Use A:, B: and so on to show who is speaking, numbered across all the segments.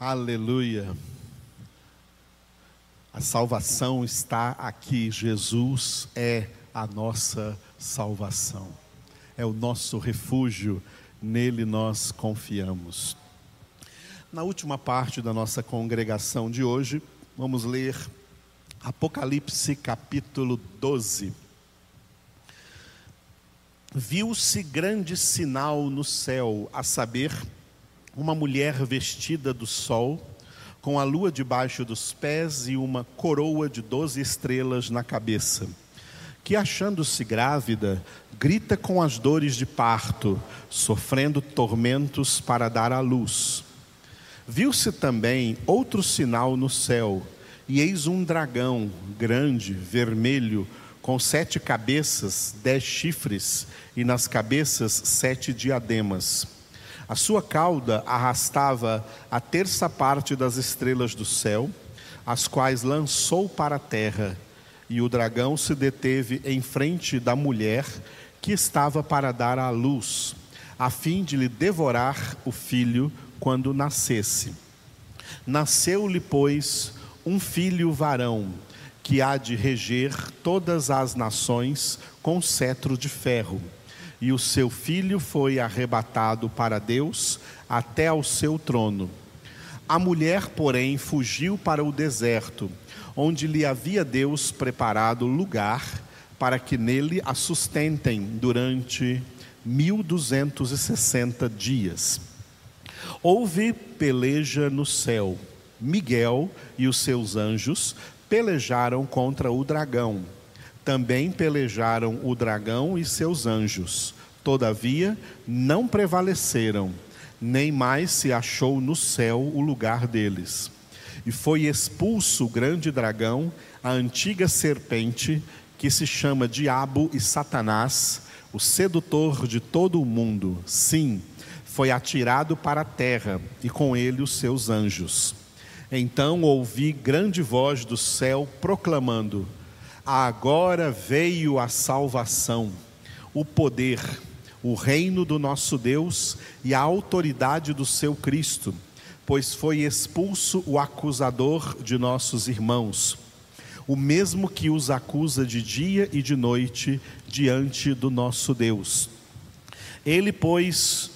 A: Aleluia. A salvação está aqui. Jesus é a nossa salvação. É o nosso refúgio, nele nós confiamos. Na última parte da nossa congregação de hoje, vamos ler Apocalipse capítulo 12. Viu-se grande sinal no céu, a saber, uma mulher vestida do sol, com a lua debaixo dos pés e uma coroa de doze estrelas na cabeça, que, achando-se grávida, grita com as dores de parto, sofrendo tormentos para dar à luz. Viu-se também outro sinal no céu, e eis um dragão grande, vermelho, com sete cabeças, dez chifres, e nas cabeças sete diademas a sua cauda arrastava a terça parte das estrelas do céu, as quais lançou para a terra, e o dragão se deteve em frente da mulher que estava para dar à luz, a fim de lhe devorar o filho quando nascesse. Nasceu-lhe, pois, um filho varão, que há de reger todas as nações com cetro de ferro e o seu filho foi arrebatado para Deus até ao seu trono. A mulher, porém, fugiu para o deserto, onde lhe havia Deus preparado lugar para que nele a sustentem durante 1260 dias. Houve peleja no céu. Miguel e os seus anjos pelejaram contra o dragão também pelejaram o dragão e seus anjos. Todavia, não prevaleceram, nem mais se achou no céu o lugar deles. E foi expulso o grande dragão, a antiga serpente, que se chama Diabo e Satanás, o sedutor de todo o mundo. Sim, foi atirado para a terra, e com ele os seus anjos. Então ouvi grande voz do céu proclamando: Agora veio a salvação, o poder, o reino do nosso Deus e a autoridade do seu Cristo, pois foi expulso o acusador de nossos irmãos, o mesmo que os acusa de dia e de noite diante do nosso Deus. Ele, pois,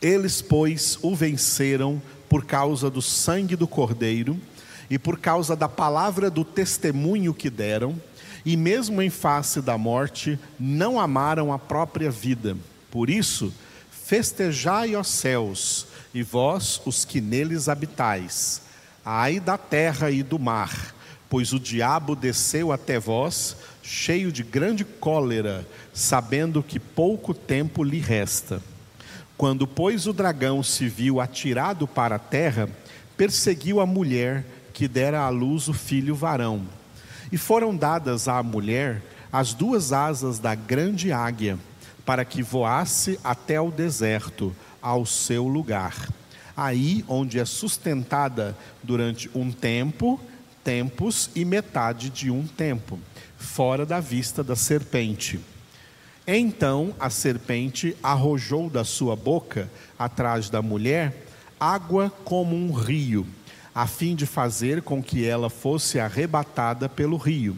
A: eles, pois, o venceram por causa do sangue do Cordeiro e por causa da palavra do testemunho que deram e mesmo em face da morte, não amaram a própria vida. Por isso, festejai, ó céus, e vós, os que neles habitais. Ai da terra e do mar, pois o diabo desceu até vós, cheio de grande cólera, sabendo que pouco tempo lhe resta. Quando, pois, o dragão se viu atirado para a terra, perseguiu a mulher que dera à luz o filho varão e foram dadas à mulher as duas asas da grande águia, para que voasse até o deserto, ao seu lugar. Aí onde é sustentada durante um tempo, tempos e metade de um tempo, fora da vista da serpente. Então a serpente arrojou da sua boca, atrás da mulher, água como um rio a fim de fazer com que ela fosse arrebatada pelo rio.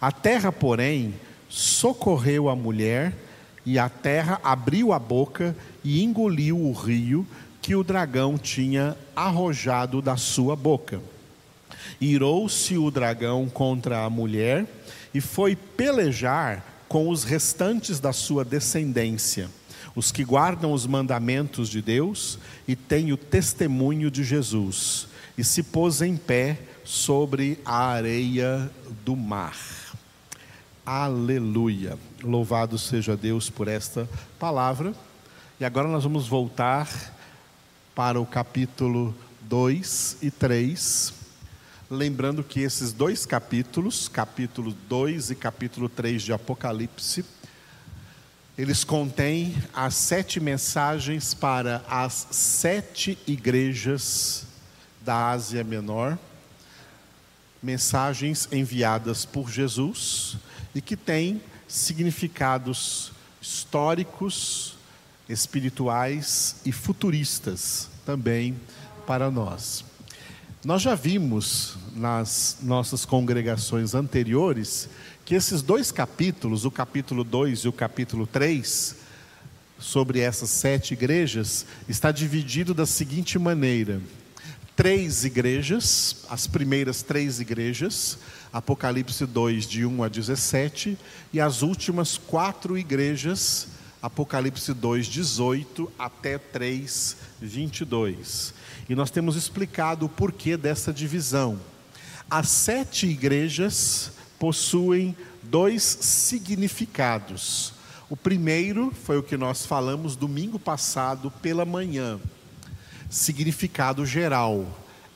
A: A terra, porém, socorreu a mulher, e a terra abriu a boca e engoliu o rio que o dragão tinha arrojado da sua boca. Irou-se o dragão contra a mulher e foi pelejar com os restantes da sua descendência, os que guardam os mandamentos de Deus e têm o testemunho de Jesus e se pôs em pé sobre a areia do mar. Aleluia. Louvado seja Deus por esta palavra. E agora nós vamos voltar para o capítulo 2 e 3. Lembrando que esses dois capítulos, capítulo 2 e capítulo 3 de Apocalipse, eles contêm as sete mensagens para as sete igrejas da Ásia Menor, mensagens enviadas por Jesus e que têm significados históricos, espirituais e futuristas também para nós. Nós já vimos nas nossas congregações anteriores que esses dois capítulos, o capítulo 2 e o capítulo 3, sobre essas sete igrejas, está dividido da seguinte maneira: três igrejas, as primeiras três igrejas, Apocalipse 2, de 1 a 17, e as últimas quatro igrejas, Apocalipse 2, 18 até 3, 22. E nós temos explicado o porquê dessa divisão. As sete igrejas possuem dois significados. O primeiro foi o que nós falamos domingo passado pela manhã. Significado geral.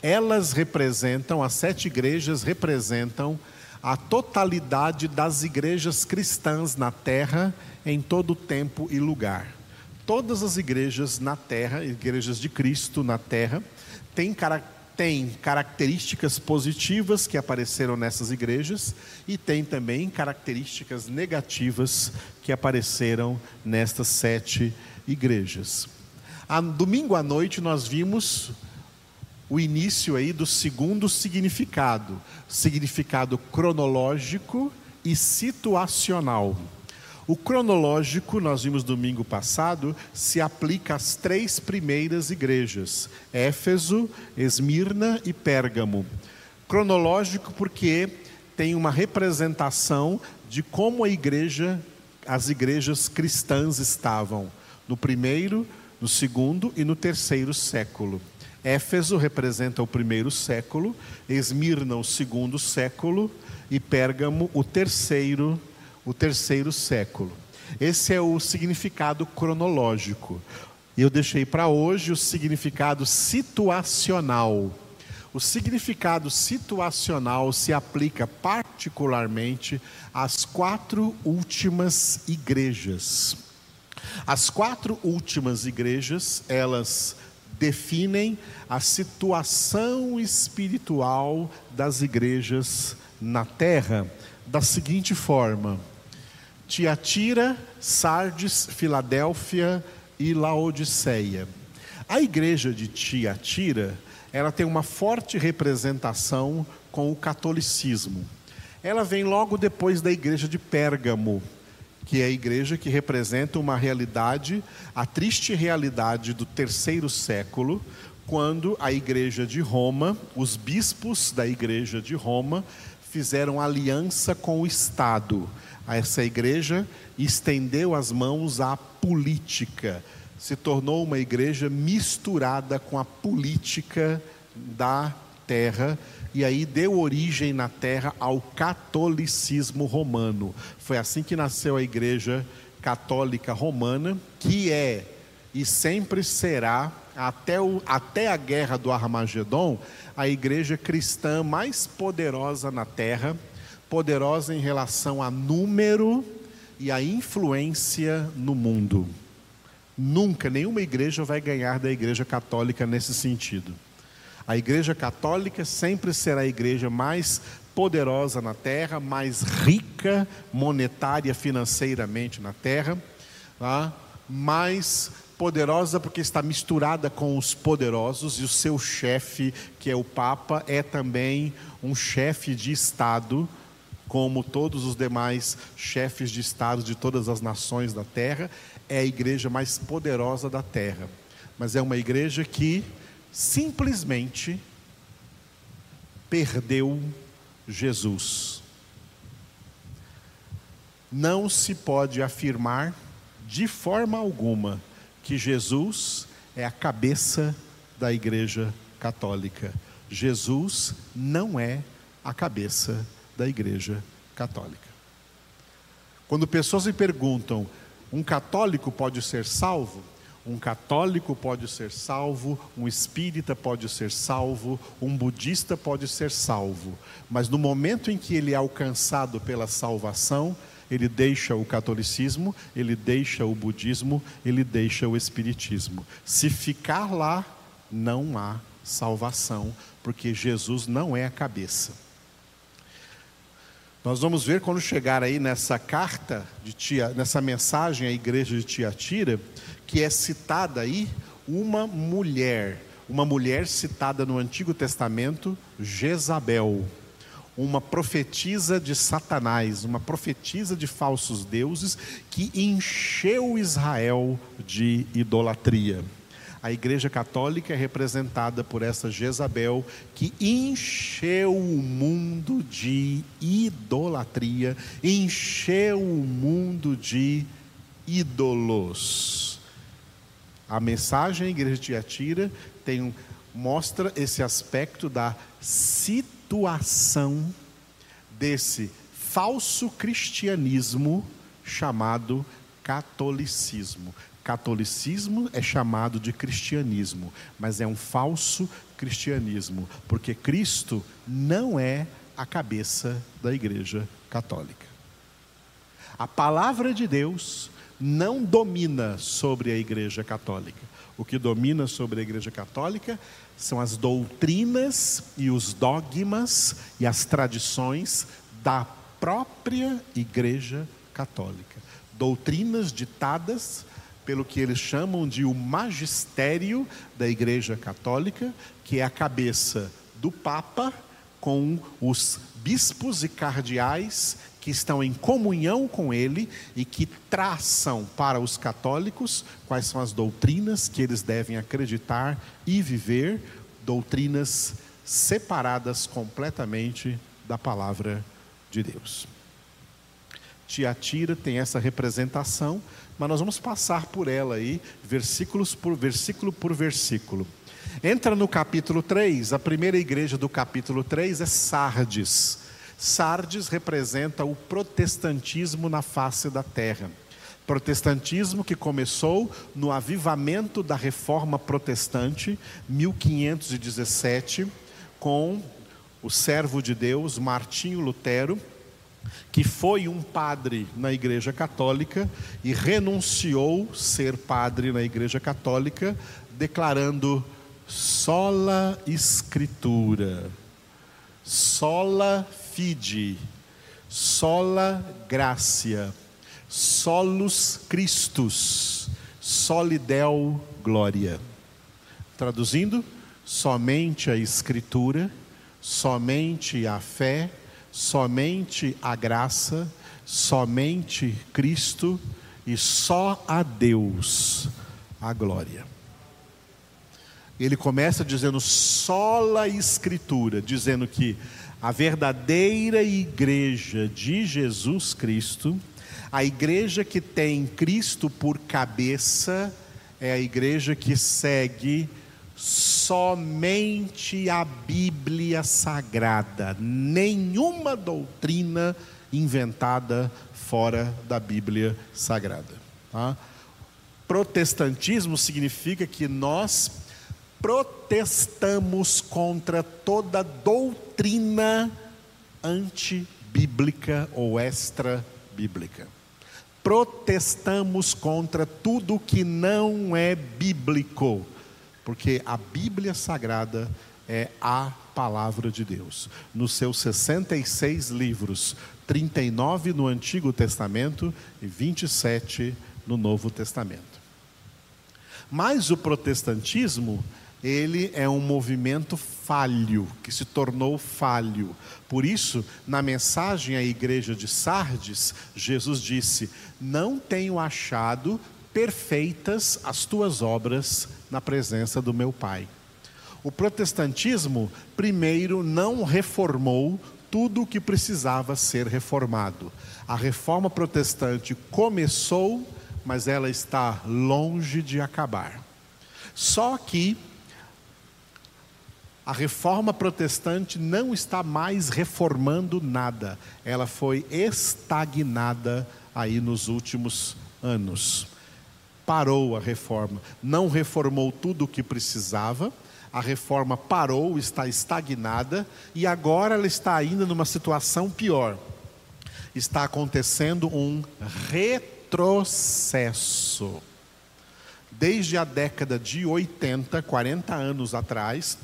A: Elas representam, as sete igrejas representam a totalidade das igrejas cristãs na terra em todo tempo e lugar. Todas as igrejas na terra, igrejas de Cristo na terra, têm, têm características positivas que apareceram nessas igrejas e tem também características negativas que apareceram nestas sete igrejas. A, domingo à noite nós vimos o início aí do segundo significado, significado cronológico e situacional. O cronológico, nós vimos domingo passado, se aplica às três primeiras igrejas: Éfeso, Esmirna e Pérgamo. Cronológico porque tem uma representação de como a igreja, as igrejas cristãs estavam no primeiro, no segundo e no terceiro século. Éfeso representa o primeiro século, Esmirna o segundo século e Pérgamo o terceiro o terceiro século. Esse é o significado cronológico. Eu deixei para hoje o significado situacional. O significado situacional se aplica particularmente às quatro últimas igrejas. As quatro últimas igrejas, elas definem a situação espiritual das igrejas na terra da seguinte forma: Tiatira, Sardes, Filadélfia e Laodiceia. A igreja de Tiatira, ela tem uma forte representação com o catolicismo. Ela vem logo depois da igreja de Pérgamo, que é a igreja que representa uma realidade, a triste realidade do terceiro século, quando a igreja de Roma, os bispos da igreja de Roma, fizeram aliança com o Estado. Essa igreja estendeu as mãos à política, se tornou uma igreja misturada com a política da terra e aí deu origem na terra ao catolicismo romano. Foi assim que nasceu a igreja católica romana, que é e sempre será até, o, até a guerra do Armagedon, a igreja cristã mais poderosa na terra poderosa em relação a número e a influência no mundo. Nunca nenhuma igreja vai ganhar da igreja católica nesse sentido. A igreja católica sempre será a igreja mais poderosa na terra, mais rica monetária, financeiramente na terra, tá? mais poderosa porque está misturada com os poderosos e o seu chefe, que é o Papa, é também um chefe de Estado como todos os demais chefes de Estado de todas as nações da terra, é a igreja mais poderosa da terra. Mas é uma igreja que simplesmente perdeu Jesus. Não se pode afirmar de forma alguma que Jesus é a cabeça da Igreja Católica. Jesus não é a cabeça da Igreja Católica. Quando pessoas me perguntam, um católico pode ser salvo? Um católico pode ser salvo, um espírita pode ser salvo, um budista pode ser salvo, mas no momento em que ele é alcançado pela salvação, ele deixa o catolicismo, ele deixa o budismo, ele deixa o espiritismo. Se ficar lá, não há salvação, porque Jesus não é a cabeça. Nós vamos ver quando chegar aí nessa carta de tia, nessa mensagem à igreja de Tiatira, que é citada aí uma mulher, uma mulher citada no Antigo Testamento, Jezabel, uma profetisa de Satanás, uma profetisa de falsos deuses que encheu Israel de idolatria. A Igreja Católica é representada por essa Jezabel que encheu o mundo de idolatria, encheu o mundo de ídolos. A mensagem à Igreja de Tiatira tem, mostra esse aspecto da situação desse falso cristianismo chamado catolicismo. Catolicismo é chamado de cristianismo, mas é um falso cristianismo, porque Cristo não é a cabeça da Igreja Católica. A palavra de Deus não domina sobre a Igreja Católica. O que domina sobre a Igreja Católica são as doutrinas e os dogmas e as tradições da própria Igreja Católica. Doutrinas ditadas pelo que eles chamam de o magistério da Igreja Católica, que é a cabeça do Papa com os bispos e cardeais que estão em comunhão com ele e que traçam para os católicos quais são as doutrinas que eles devem acreditar e viver, doutrinas separadas completamente da palavra de Deus. Tiatira tem essa representação, mas nós vamos passar por ela aí, versículos por versículo por versículo. Entra no capítulo 3, a primeira igreja do capítulo 3 é Sardes. Sardes representa o protestantismo na face da terra. Protestantismo que começou no avivamento da reforma protestante, 1517, com o servo de Deus, Martinho Lutero, que foi um padre na Igreja Católica e renunciou ser padre na Igreja Católica, declarando sola escritura, sola fide, sola gracia, solus Christus, solidel gloria. Traduzindo, somente a escritura, somente a fé, somente a graça, somente Cristo e só a Deus a glória. Ele começa dizendo sola escritura, dizendo que a verdadeira igreja de Jesus Cristo, a igreja que tem Cristo por cabeça, é a igreja que segue somente a Bíblia Sagrada, nenhuma doutrina inventada fora da Bíblia Sagrada. Tá? Protestantismo significa que nós protestamos contra toda doutrina antibíblica ou extra-bíblica. Protestamos contra tudo que não é bíblico, porque a Bíblia Sagrada é a palavra de Deus. Nos seus 66 livros, 39 no Antigo Testamento e 27 no Novo Testamento. Mas o protestantismo ele é um movimento falho, que se tornou falho. Por isso, na mensagem à igreja de Sardes, Jesus disse: Não tenho achado perfeitas as tuas obras na presença do meu Pai. O protestantismo, primeiro, não reformou tudo o que precisava ser reformado. A reforma protestante começou, mas ela está longe de acabar. Só que a reforma protestante não está mais reformando nada, ela foi estagnada aí nos últimos anos. Parou a reforma, não reformou tudo o que precisava, a reforma parou, está estagnada e agora ela está ainda numa situação pior. Está acontecendo um retrocesso. Desde a década de 80, 40 anos atrás,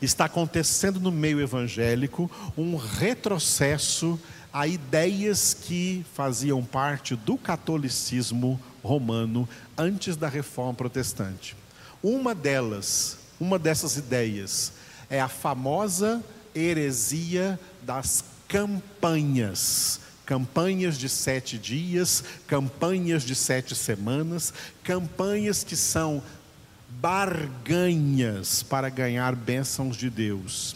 A: está acontecendo no meio evangélico um retrocesso a ideias que faziam parte do catolicismo romano antes da reforma protestante. Uma delas Uma dessas ideias é a famosa heresia das campanhas. Campanhas de sete dias, campanhas de sete semanas, campanhas que são barganhas para ganhar bênçãos de Deus.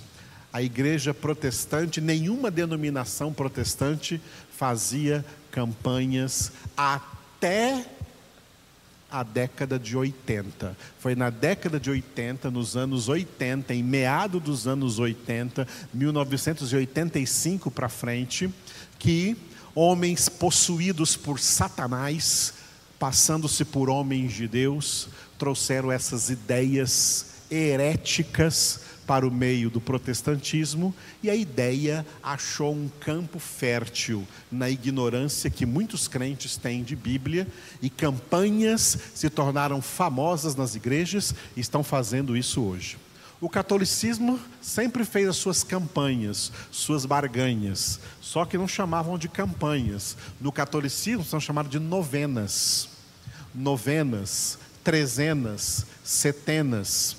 A: A igreja protestante, nenhuma denominação protestante fazia campanhas até a década de 80. Foi na década de 80, nos anos 80, em meado dos anos 80, 1985 para frente, que homens possuídos por Satanás, passando-se por homens de Deus, trouxeram essas ideias heréticas para o meio do protestantismo e a ideia achou um campo fértil na ignorância que muitos crentes têm de Bíblia e campanhas se tornaram famosas nas igrejas e estão fazendo isso hoje. O catolicismo sempre fez as suas campanhas, suas barganhas, só que não chamavam de campanhas. No catolicismo são chamadas de novenas. Novenas, trezenas, setenas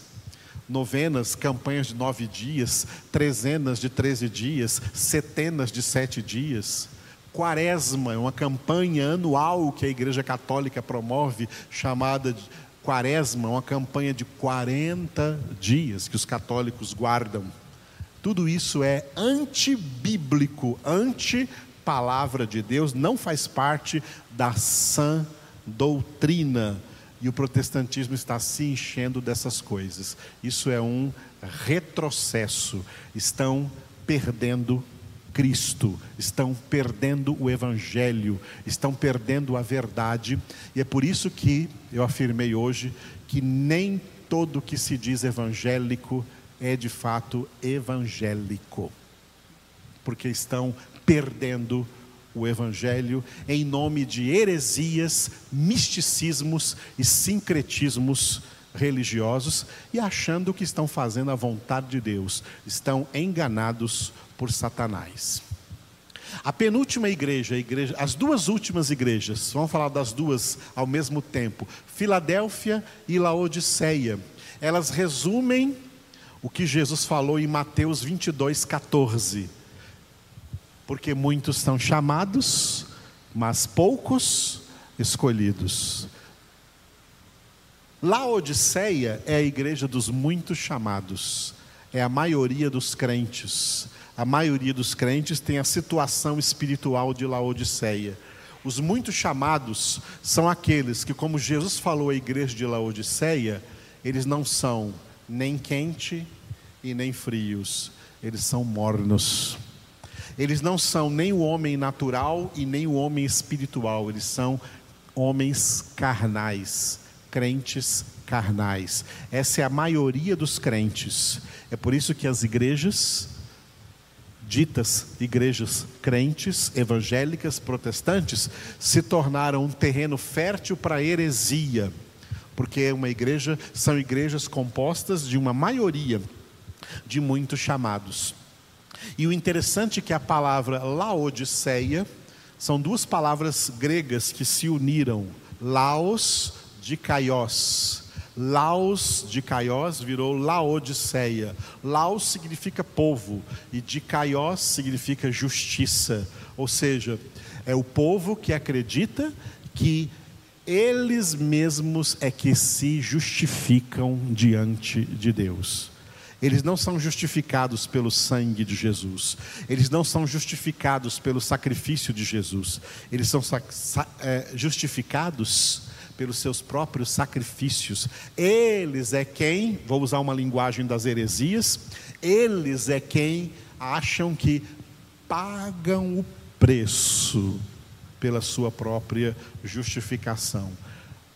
A: novenas, campanhas de nove dias, trezenas de treze dias, setenas de sete dias. Quaresma é uma campanha anual que a Igreja Católica promove, chamada de Quaresma, uma campanha de 40 dias que os católicos guardam. Tudo isso é antibíblico, anti-palavra de Deus, não faz parte da sã doutrina e o protestantismo está se enchendo dessas coisas. Isso é um retrocesso. Estão perdendo Cristo, estão perdendo o Evangelho, estão perdendo a verdade, e é por isso que eu afirmei hoje que nem todo que se diz evangélico é de fato evangélico, porque estão perdendo o Evangelho em nome de heresias, misticismos e sincretismos religiosos e achando que estão fazendo a vontade de Deus, estão enganados por Satanás. A penúltima igreja, a igreja, as duas últimas igrejas, vamos falar das duas ao mesmo tempo, Filadélfia e Laodiceia, elas resumem o que Jesus falou em Mateus 22, 14 porque muitos são chamados, mas poucos escolhidos. Laodiceia é a igreja dos muitos chamados, é a maioria dos crentes. A maioria dos crentes tem a situação espiritual de Laodiceia. Os muitos chamados são aqueles que, como Jesus falou à igreja de Laodiceia, eles não são nem quente e nem frios, eles são mornos. Eles não são nem o homem natural e nem o homem espiritual, eles são homens carnais, crentes carnais. Essa é a maioria dos crentes. É por isso que as igrejas, ditas igrejas crentes, evangélicas, protestantes, se tornaram um terreno fértil para heresia, porque é uma igreja, são igrejas compostas de uma maioria de muitos chamados. E o interessante é que a palavra Laodiceia são duas palavras gregas que se uniram. Laos de Caiós. Laos de Caiós virou Laodiceia. Laos significa povo e de Caiós significa justiça. Ou seja, é o povo que acredita que eles mesmos é que se justificam diante de Deus. Eles não são justificados pelo sangue de Jesus. Eles não são justificados pelo sacrifício de Jesus. Eles são é, justificados pelos seus próprios sacrifícios. Eles é quem, vou usar uma linguagem das heresias, eles é quem acham que pagam o preço pela sua própria justificação.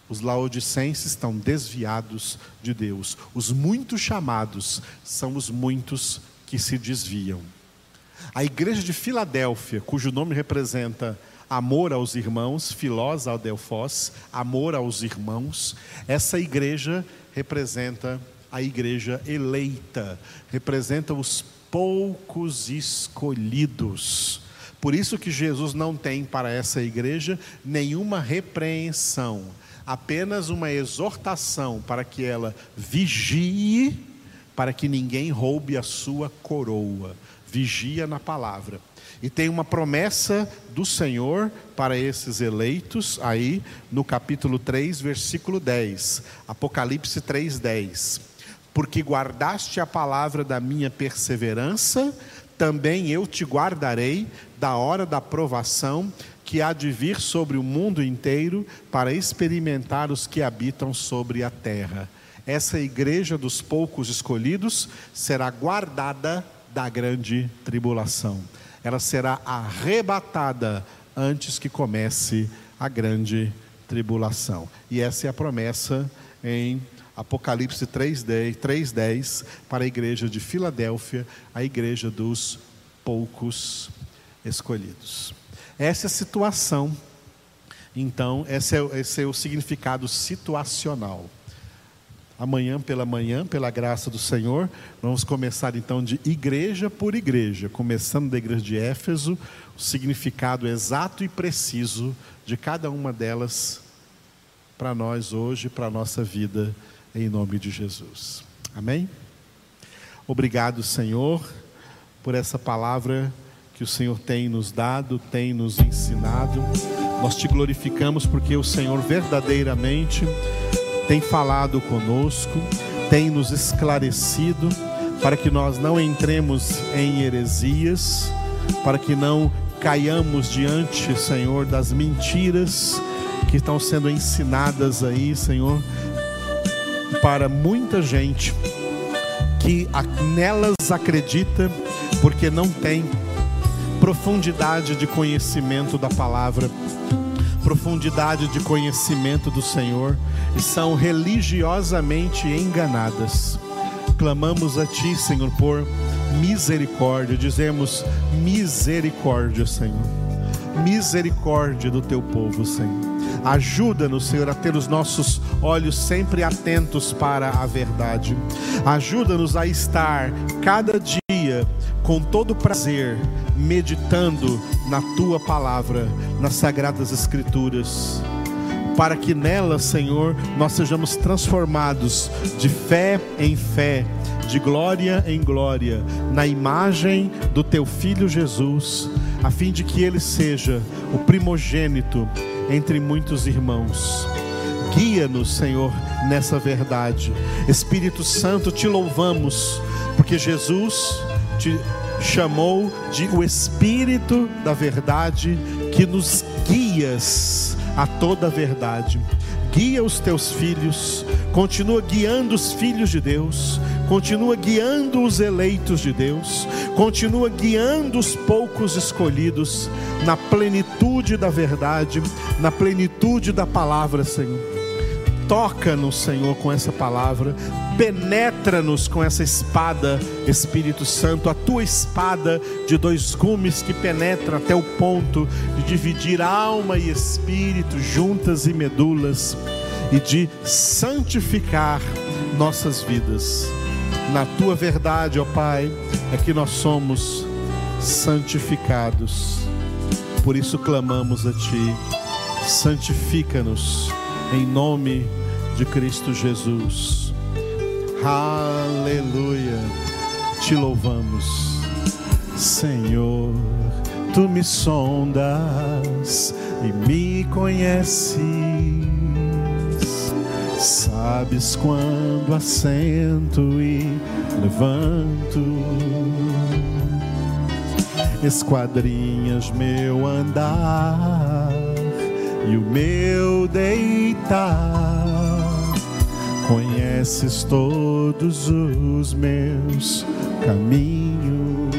A: Os laodicenses estão desviados de Deus. Os muitos chamados são os muitos que se desviam. A igreja de Filadélfia, cujo nome representa amor aos irmãos, filós ao amor aos irmãos, essa igreja representa a igreja eleita, representa os poucos escolhidos. Por isso que Jesus não tem para essa igreja nenhuma repreensão apenas uma exortação para que ela vigie, para que ninguém roube a sua coroa. Vigia na palavra. E tem uma promessa do Senhor para esses eleitos, aí no capítulo 3, versículo 10. Apocalipse 3, 10. Porque guardaste a palavra da minha perseverança, também eu te guardarei da hora da provação que há de vir sobre o mundo inteiro para experimentar os que habitam sobre a terra. Essa igreja dos poucos escolhidos será guardada da grande tribulação. Ela será arrebatada antes que comece a grande tribulação. E essa é a promessa em Apocalipse 3:10, 3:10 para a igreja de Filadélfia, a igreja dos poucos escolhidos. Essa é a situação. Então, esse é, esse é o significado situacional. Amanhã pela manhã, pela graça do Senhor, vamos começar então de igreja por igreja, começando da igreja de Éfeso, o significado exato e preciso de cada uma delas para nós hoje, para a nossa vida, em nome de Jesus. Amém? Obrigado, Senhor, por essa palavra que o Senhor tem nos dado, tem nos ensinado. Nós te glorificamos porque o Senhor verdadeiramente tem falado conosco, tem nos esclarecido para que nós não entremos em heresias, para que não caiamos diante, Senhor, das mentiras que estão sendo ensinadas aí, Senhor, para muita gente que nelas acredita porque não tem profundidade de conhecimento da palavra, profundidade de conhecimento do Senhor e são religiosamente enganadas. Clamamos a Ti, Senhor, por misericórdia, dizemos misericórdia, Senhor, misericórdia do Teu povo, Senhor. Ajuda-nos, Senhor, a ter os nossos olhos sempre atentos para a verdade. Ajuda-nos a estar cada dia com todo prazer meditando na tua palavra, nas sagradas escrituras, para que nela, Senhor, nós sejamos transformados de fé em fé, de glória em glória, na imagem do teu filho Jesus, a fim de que ele seja o primogênito entre muitos irmãos. Guia-nos, Senhor, nessa verdade. Espírito Santo, te louvamos, porque Jesus te chamou de o Espírito da Verdade que nos guias a toda a verdade. Guia os teus filhos, continua guiando os filhos de Deus, continua guiando os eleitos de Deus, continua guiando os poucos escolhidos na plenitude da verdade, na plenitude da palavra, Senhor. Toca-nos, Senhor, com essa palavra. Penetra-nos com essa espada, Espírito Santo, a tua espada de dois gumes que penetra até o ponto de dividir alma e espírito, juntas e medulas, e de santificar nossas vidas. Na tua verdade, ó Pai, é que nós somos santificados. Por isso clamamos a Ti, santifica-nos em nome de Cristo Jesus. Aleluia. Te louvamos, Senhor. Tu me sondas e me conheces. Sabes quando assento e levanto. Esquadrinhas meu andar e o meu deitar. Conheces todos os meus caminhos,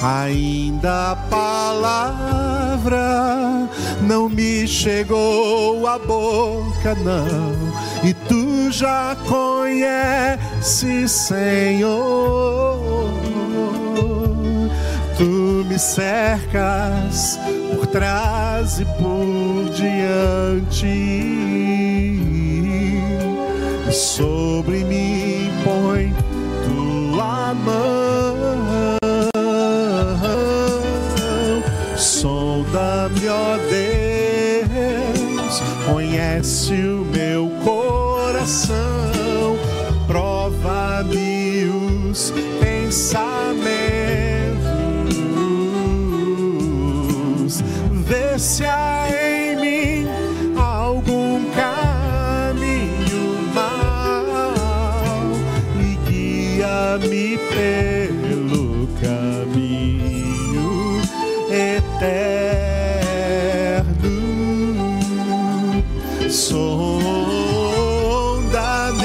A: ainda a palavra não me chegou à boca, não, e tu já conheces, Senhor. Tu me cercas por trás e por diante sobre mim, põe tua mão. Sonda-me, ó Deus, conhece o meu coração. eterno. Sonda-me,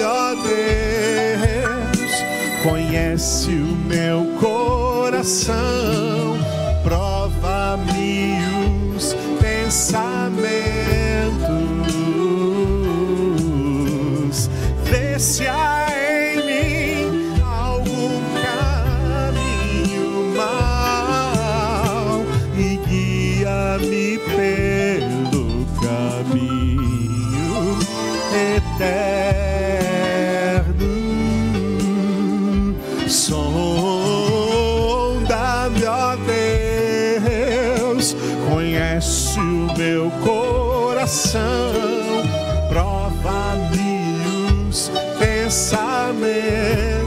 A: ó Deus, conhece o meu coração. teus pensamentos.